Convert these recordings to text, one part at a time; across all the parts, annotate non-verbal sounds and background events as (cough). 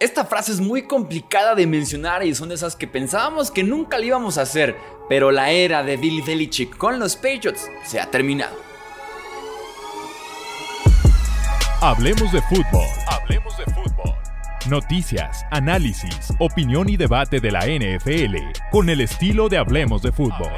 Esta frase es muy complicada de mencionar y son de esas que pensábamos que nunca la íbamos a hacer, pero la era de Bill Belichick con los Patriots se ha terminado. Hablemos de fútbol. Hablemos de fútbol. Noticias, análisis, opinión y debate de la NFL con el estilo de Hablemos de fútbol.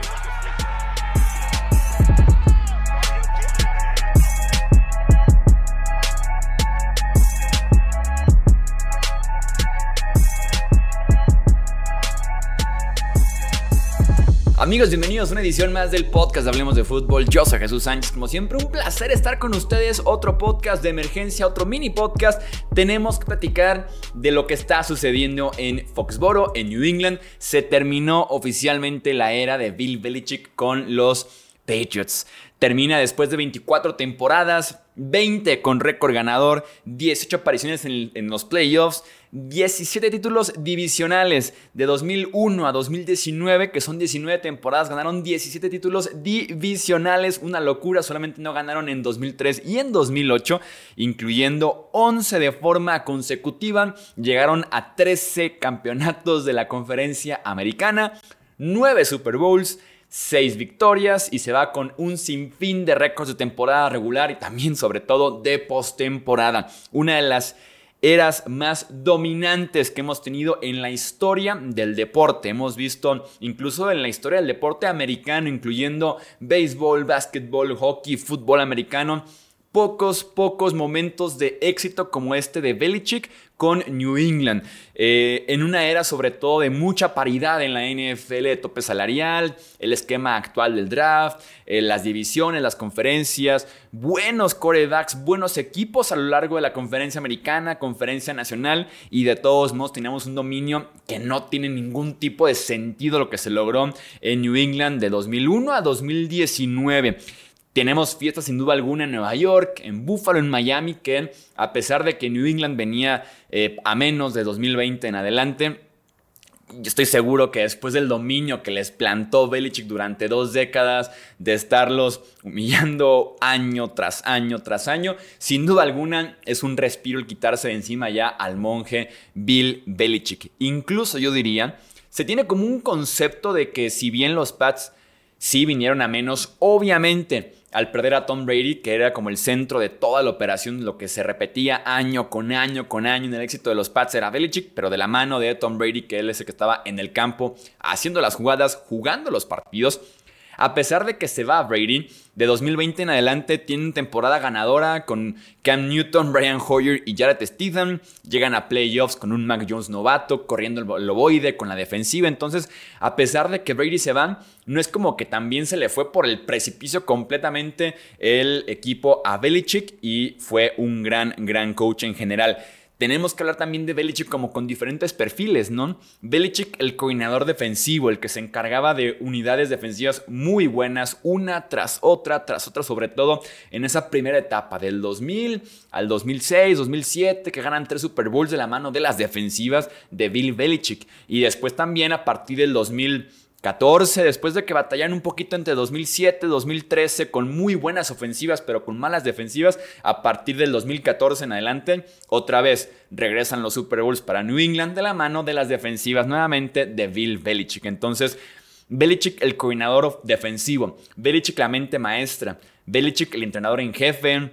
Amigos, bienvenidos a una edición más del podcast Hablemos de Fútbol. Yo soy Jesús Sánchez. Como siempre, un placer estar con ustedes. Otro podcast de emergencia, otro mini podcast. Tenemos que platicar de lo que está sucediendo en Foxboro, en New England. Se terminó oficialmente la era de Bill Belichick con los Patriots. Termina después de 24 temporadas, 20 con récord ganador, 18 apariciones en, los playoffs, 17 títulos divisionales de 2001 a 2019, que son 19 temporadas, ganaron 17 títulos divisionales, una locura, solamente no ganaron en 2003 y en 2008, incluyendo 11 de forma consecutiva, llegaron a 13 campeonatos de la conferencia americana, 9 Super Bowls, seis victorias y se va con un sinfín de récords de temporada regular y también sobre todo de postemporada. Una de las eras más dominantes que hemos tenido en la historia del deporte. Hemos visto incluso en la historia del deporte americano, incluyendo béisbol, básquetbol, hockey, fútbol americano pocos, pocos momentos de éxito como este de Belichick con New England. Eh, en una era sobre todo de mucha paridad en la NFL de tope salarial, el esquema actual del draft, eh, las divisiones, las conferencias, buenos corebacks, buenos equipos a lo largo de la conferencia americana, conferencia nacional y de todos modos teníamos un dominio que no tiene ningún tipo de sentido lo que se logró en New England de 2001 a 2019. Tenemos fiestas sin duda alguna en Nueva York, en Buffalo, en Miami, que a pesar de que New England venía eh, a menos de 2020 en adelante, estoy seguro que después del dominio que les plantó Belichick durante dos décadas, de estarlos humillando año tras año tras año, sin duda alguna es un respiro el quitarse de encima ya al monje Bill Belichick. Incluso yo diría, se tiene como un concepto de que si bien los Pats sí vinieron a menos, obviamente al perder a Tom Brady, que era como el centro de toda la operación, lo que se repetía año con año con año en el éxito de los Pats era Belichick, pero de la mano de Tom Brady, que él es el que estaba en el campo haciendo las jugadas, jugando los partidos. A pesar de que se va Brady, de 2020 en adelante tienen temporada ganadora con Cam Newton, Brian Hoyer y Jared Stephen. Llegan a playoffs con un Mac Jones novato, corriendo el loboide con la defensiva. Entonces, a pesar de que Brady se va, no es como que también se le fue por el precipicio completamente el equipo a Belichick y fue un gran, gran coach en general. Tenemos que hablar también de Belichick como con diferentes perfiles, ¿no? Belichick, el coordinador defensivo, el que se encargaba de unidades defensivas muy buenas, una tras otra, tras otra, sobre todo en esa primera etapa, del 2000 al 2006, 2007, que ganan tres Super Bowls de la mano de las defensivas de Bill Belichick. Y después también a partir del 2000 14, después de que batallaron un poquito entre 2007 y 2013 con muy buenas ofensivas pero con malas defensivas, a partir del 2014 en adelante, otra vez regresan los Super Bowls para New England de la mano de las defensivas nuevamente de Bill Belichick. Entonces, Belichick el coordinador defensivo, Belichick la mente maestra, Belichick el entrenador en jefe,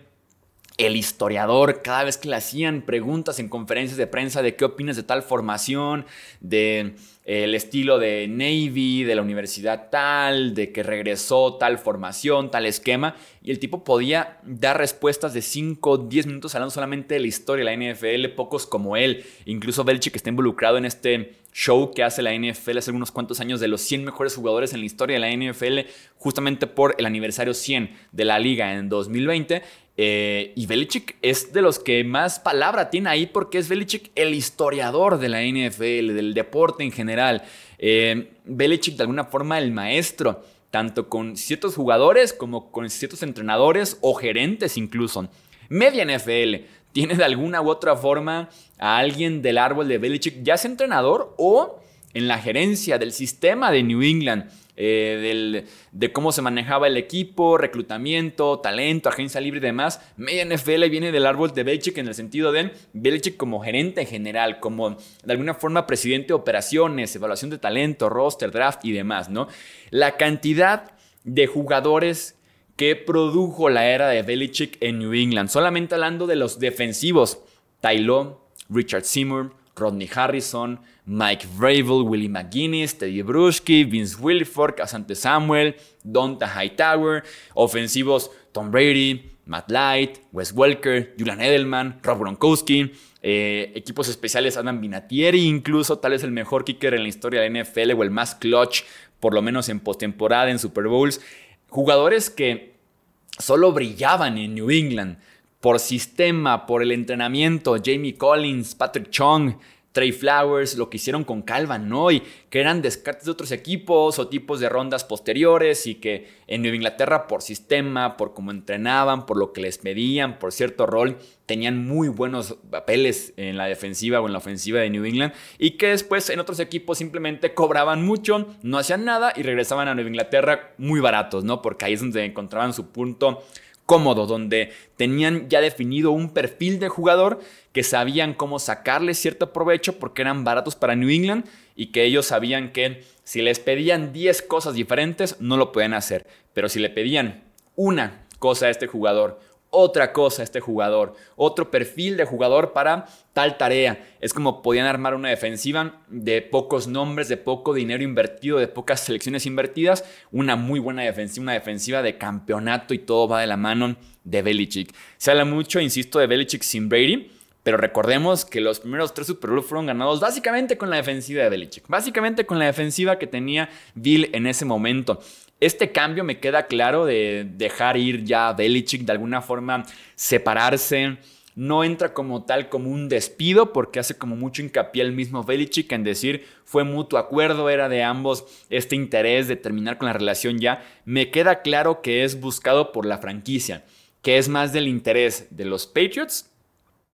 el historiador, cada vez que le hacían preguntas en conferencias de prensa de qué opinas de tal formación, de eh, el estilo de Navy, de la universidad tal, de que regresó tal formación, tal esquema, y el tipo podía dar respuestas de 5, 10 minutos hablando solamente de la historia de la NFL, pocos como él, incluso Belichick está involucrado en este show que hace la NFL hace unos cuantos años de los 100 mejores jugadores en la historia de la NFL, justamente por el aniversario 100 de la liga en 2020. Eh, y Belichick es de los que más palabra tiene ahí porque es Belichick el historiador de la NFL, del deporte en general. Eh, Belichick de alguna forma el maestro, tanto con ciertos jugadores como con ciertos entrenadores o gerentes incluso. Media NFL tiene de alguna u otra forma a alguien del árbol de Belichick, ya sea entrenador o en la gerencia del sistema de New England. Eh, de cómo se manejaba el equipo, reclutamiento, talento, agencia libre y demás. Media NFL viene del árbol de Belichick en el sentido de Belichick como gerente general, como de alguna forma presidente de operaciones, evaluación de talento, roster, draft y demás, ¿no? La cantidad de jugadores que produjo la era de Belichick en New England. Solamente hablando de los defensivos, Tyloo, Richard Seymour, Rodney Harrison, Mike Vrabel, Willie McGuinness, Teddy Bruschi, Vince Wilfork, Asante Samuel, Donta Hightower, ofensivos Tom Brady, Matt Light, Wes Welker, Julian Edelman, Rob Gronkowski, eh, equipos especiales Adam Vinatieri, incluso tal vez el mejor kicker en la historia de la NFL o el más clutch, por lo menos en postemporada, en Super Bowls. Jugadores que solo brillaban en New England por sistema, por el entrenamiento. Jamie Collins, Patrick Chung, Trey Flowers, lo que hicieron con Calvin Noy, que eran descartes de otros equipos o tipos de rondas posteriores y que en Nueva Inglaterra por sistema, por cómo entrenaban, por lo que les pedían, por cierto rol, tenían muy buenos papeles en la defensiva o en la ofensiva de New England y que después en otros equipos simplemente cobraban mucho, no hacían nada y regresaban a Nueva Inglaterra muy baratos, ¿no? Porque ahí es donde encontraban su punto cómodo, donde tenían ya definido un perfil de jugador que sabían cómo sacarle cierto provecho porque eran baratos para New England y que ellos sabían que si les pedían 10 cosas diferentes no lo podían hacer, pero si le pedían una cosa a este jugador otra cosa este jugador, otro perfil de jugador para tal tarea. Es como podían armar una defensiva de pocos nombres, de poco dinero invertido, de pocas selecciones invertidas, una muy buena defensiva, una defensiva de campeonato y todo va de la mano de Belichick. Se habla mucho, insisto, de Belichick sin Brady. Pero recordemos que los primeros tres Super fueron ganados básicamente con la defensiva de Belichick. Básicamente con la defensiva que tenía Bill en ese momento. Este cambio me queda claro de dejar ir ya a Belichick, de alguna forma separarse. No entra como tal como un despido porque hace como mucho hincapié el mismo Belichick en decir fue mutuo acuerdo, era de ambos este interés de terminar con la relación ya. Me queda claro que es buscado por la franquicia, que es más del interés de los Patriots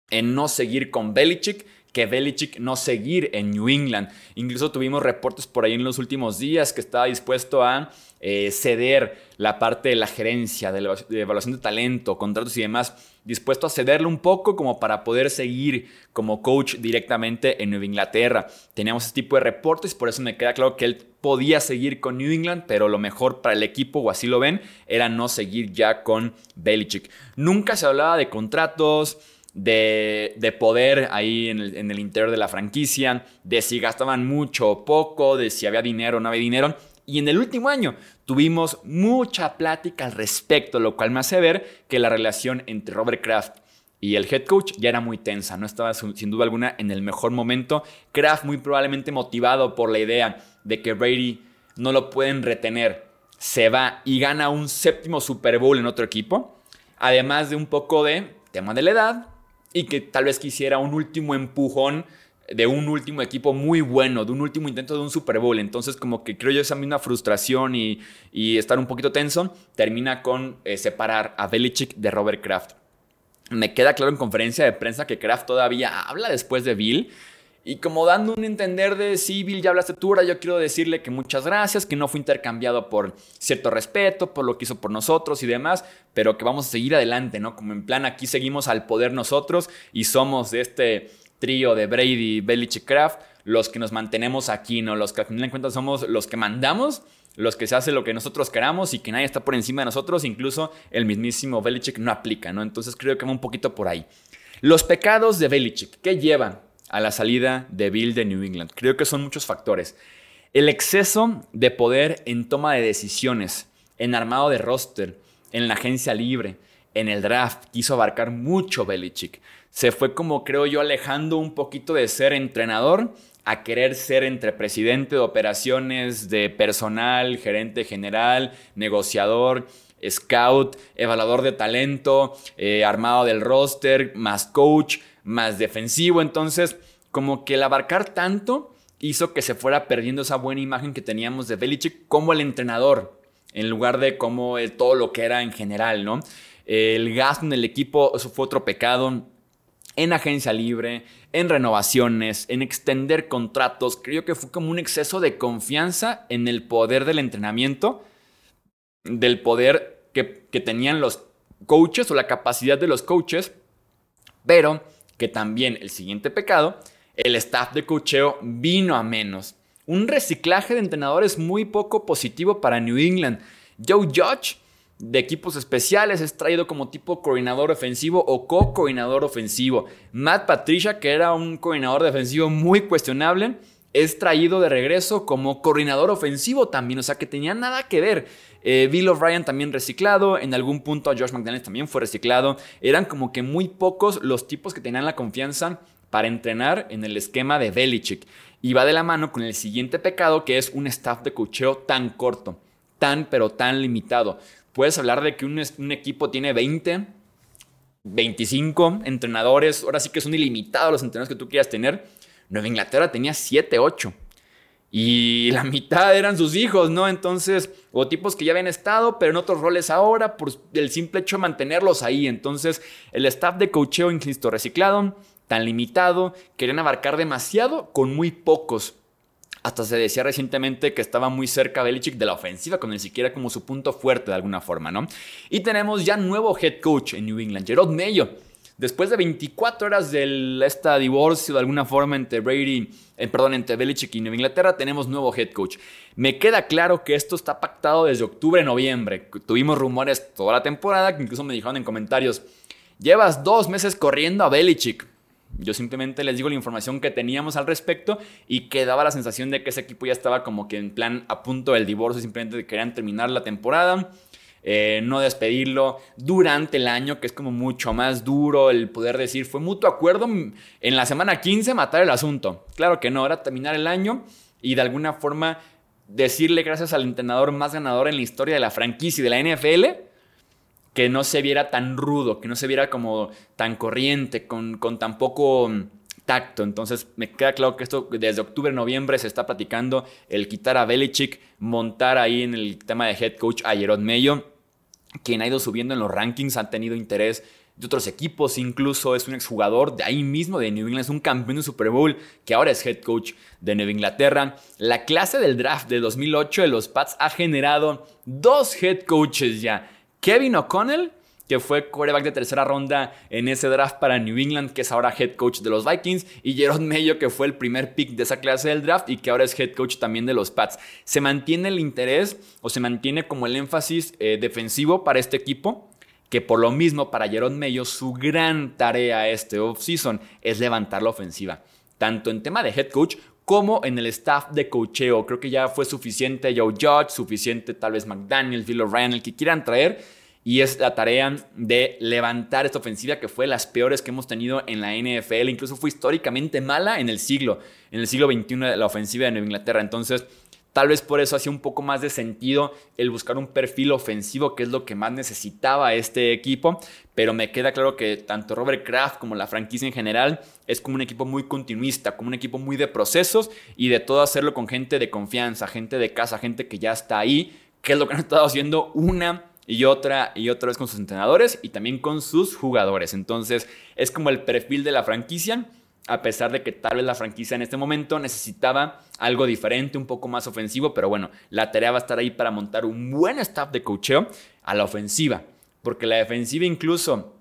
en no seguir con Belichick que Belichick no seguir en New England. Incluso tuvimos reportes por ahí en los últimos días que estaba dispuesto a eh, ceder la parte de la gerencia, de, la, evaluación de talento, contratos y demás, dispuesto a cederle un poco como para poder seguir como coach directamente en Nueva Inglaterra. Teníamos ese tipo de reportes, por eso me queda claro que él podía seguir con New England, pero lo mejor para el equipo, o así lo ven, era no seguir ya con Belichick. Nunca se hablaba de contratos de, poder ahí en el, interior de la franquicia, de si gastaban mucho o poco, de si había dinero o no había dinero. Y en el último año tuvimos mucha plática al respecto, lo cual me hace ver que la relación entre Robert Kraft y el head coach ya era muy tensa, no estaba sin duda alguna en el mejor momento. Kraft muy probablemente motivado por la idea de que Brady no lo pueden retener, se va y gana un séptimo Super Bowl en otro equipo, además de un poco de tema de la edad, y que tal vez quisiera un último empujón de un último equipo muy bueno, de un último intento de un Super Bowl. Entonces, como que creo yo esa misma frustración y, estar un poquito tenso, termina con eh, separar a Belichick de Robert Kraft. Me queda claro en conferencia de prensa que Kraft todavía habla después de Bill y como dando un entender de, sí, Bill, ya hablaste tú, yo quiero decirle que muchas gracias, que no fue intercambiado por cierto respeto, por lo que hizo por nosotros y demás, pero que vamos a seguir adelante, ¿no? Como en plan, aquí seguimos al poder nosotros y somos de este trío de Brady, Belichick, Kraft, los que nos mantenemos aquí, ¿no? Los que al final de cuentas somos los que mandamos, los que se hace lo que nosotros queramos y que nadie está por encima de nosotros, incluso el mismísimo Belichick no aplica, ¿no? Entonces creo que va un poquito por ahí. Los pecados de Belichick, ¿qué llevan? a la salida de Bill de New England. Creo que son muchos factores. El exceso de poder en toma de decisiones, en armado de roster, en la agencia libre, en el draft, quiso abarcar mucho Belichick. Se fue como creo yo alejando un poquito de ser entrenador a querer ser entre presidente de operaciones, de personal, gerente general, negociador, scout, evaluador de talento, eh, armado del roster, más coach más defensivo. Entonces, como que el abarcar tanto hizo que se fuera perdiendo esa buena imagen que teníamos de Belichick como el entrenador, en lugar de como todo lo que era en general, ¿no? El gasto en el equipo, eso fue otro pecado. En agencia libre, en renovaciones, en extender contratos. Creo que fue como un exceso de confianza en el poder del entrenamiento, del poder que, que tenían los coaches o la capacidad de los coaches, pero que también el siguiente pecado, el staff de cocheo vino a menos. Un reciclaje de entrenadores muy poco positivo para New England. Joe Judge de equipos especiales es traído como tipo coordinador ofensivo o co-coordinador ofensivo. Matt Patricia, que era un coordinador defensivo muy cuestionable, es traído de regreso como coordinador ofensivo también, o sea que tenía nada que ver. Eh, Bill O'Brien también reciclado, en algún punto a Josh McDaniels también fue reciclado. Eran como que muy pocos los tipos que tenían la confianza para entrenar en el esquema de Belichick. Y va de la mano con el siguiente pecado que es un staff de cocheo tan corto, tan pero tan limitado. Puedes hablar de que un, equipo tiene 20, 25 entrenadores, ahora sí que son ilimitados los entrenadores que tú quieras tener. Nueva Inglaterra tenía 7, 8. Y (laughs) la mitad eran sus hijos, ¿no? Entonces, o tipos que ya habían estado, pero en otros roles ahora, por el simple hecho de mantenerlos ahí. Entonces, el staff de cocheo, insisto, reciclado, tan limitado, querían abarcar demasiado con muy pocos. Hasta se decía recientemente que estaba muy cerca Belichick de la ofensiva, con ni siquiera como su punto fuerte de alguna forma, ¿no? Y tenemos ya nuevo head coach en New England, Gerard Mayo. Después de 24 horas de este divorcio de alguna forma entre Brady, eh, perdón, entre Belichick y New Inglaterra, tenemos nuevo head coach. Me queda claro que esto está pactado desde octubre, noviembre. Tuvimos rumores toda la temporada que incluso me dijeron en comentarios, llevas dos meses corriendo a Belichick. Yo simplemente les digo la información que teníamos al respecto y que daba la sensación de que ese equipo ya estaba como que en plan a punto del divorcio, simplemente querían terminar la temporada. Eh, no despedirlo durante el año, que es como mucho más duro el poder decir, fue mutuo acuerdo en la semana 15 matar el asunto. Claro que no, era terminar el año y de alguna forma decirle gracias al entrenador más ganador en la historia de la franquicia y de la NFL, que no se viera tan rudo, que no se viera como tan corriente, con, con tan poco mm, tacto. Entonces me queda claro que esto desde octubre, noviembre se está platicando el quitar a Belichick, montar ahí en el tema de head coach a Jerod Mayo, quien ha ido subiendo en los rankings, han tenido interés de otros equipos, incluso es un exjugador de ahí mismo de New England, es un campeón de Super Bowl que ahora es head coach de Nueva Inglaterra. La clase del draft de 2008 de los Pats ha generado dos head coaches ya. Kevin O'Connell, que fue quarterback de tercera ronda en ese draft para New England, que es ahora head coach de los Vikings, y Jerome Mayo, que fue el primer pick de esa clase del draft y que ahora es head coach también de los Pats. Se mantiene el interés o se mantiene como el énfasis eh, defensivo para este equipo, que por lo mismo para Jerome Mayo su gran tarea este offseason es levantar la ofensiva, tanto en tema de head coach como en el staff de cocheo. Creo que ya fue suficiente Joe Judge, suficiente tal vez McDaniel, Phil O'Brien, el que quieran traer. Y es la tarea de levantar esta ofensiva que fue las peores que hemos tenido en la NFL. Incluso fue históricamente mala en el siglo, en el siglo XXI la ofensiva de Nueva Inglaterra. Entonces, Tal vez por eso hacía un poco más de sentido el buscar un perfil ofensivo, que es lo que más necesitaba este equipo. Pero me queda claro que tanto Robert Kraft como la franquicia en general es como un equipo muy continuista, como un equipo muy de procesos y de todo hacerlo con gente de confianza, gente de casa, gente que ya está ahí, que es lo que han estado haciendo una y otra y otra vez con sus entrenadores y también con sus jugadores. Entonces es como el perfil de la franquicia a pesar de que tal vez la franquicia en este momento necesitaba algo diferente, un poco más ofensivo, pero bueno, la tarea va a estar ahí para montar un buen staff de cocheo a la ofensiva, porque la defensiva incluso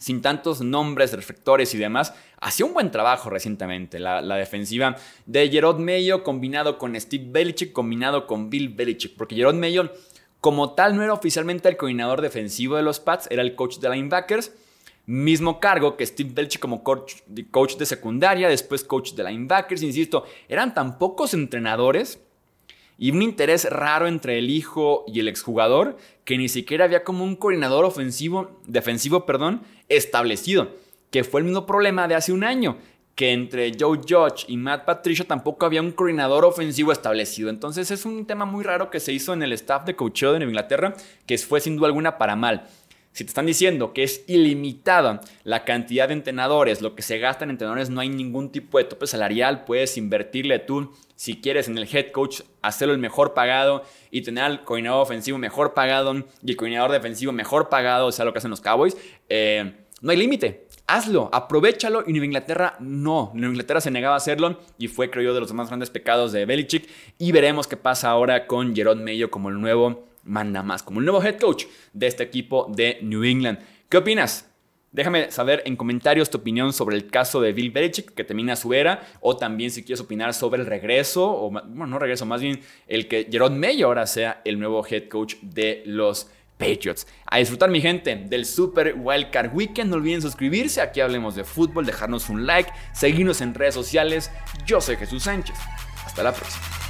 sin tantos nombres, reflectores y demás, hacía un buen trabajo recientemente. La, defensiva de Gerard Mayo combinado con Steve Belichick, combinado con Bill Belichick, porque Gerard Mayo como tal no era oficialmente el coordinador defensivo de los Pats, era el coach de linebackers, Mismo cargo que Steve Belichick como coach, coach de secundaria, después coach de linebackers, insisto, eran tan pocos entrenadores y un interés raro entre el hijo y el exjugador que ni siquiera había como un coordinador ofensivo, defensivo, perdón, establecido, que fue el mismo problema de hace un año, que entre Joe Judge y Matt Patricia tampoco había un coordinador ofensivo establecido. Entonces es un tema muy raro que se hizo en el staff de coacheo de Nueva Inglaterra, que fue sin duda alguna para mal. Si te están diciendo que es ilimitada la cantidad de entrenadores, lo que se gasta en entrenadores, no hay ningún tipo de tope salarial, puedes invertirle tú, si quieres, en el head coach, hacerlo el mejor pagado y tener al coordinador ofensivo mejor pagado y el coordinador defensivo mejor pagado, o sea, lo que hacen los Cowboys, eh, no hay límite. hazlo, aprovechalo. Y Nueva Inglaterra no. Nueva Inglaterra se negaba a hacerlo y fue, creo yo, de los más grandes pecados de Belichick. Y veremos qué pasa ahora con Jerome Mayo como el nuevo manda más, como el nuevo head coach de este equipo de New England. ¿Qué opinas? Déjame saber en comentarios tu opinión sobre el caso de Bill Belichick, que termina su era, o también si quieres opinar sobre el regreso, o bueno, no regreso, más bien el que Jerome Mayo ahora sea el nuevo head coach de los Patriots. A disfrutar, mi gente, del Super Wildcard Weekend. No olviden suscribirse. Aquí hablemos de fútbol, dejarnos un like, seguirnos en redes sociales. Yo soy Jesús Sánchez. Hasta la próxima.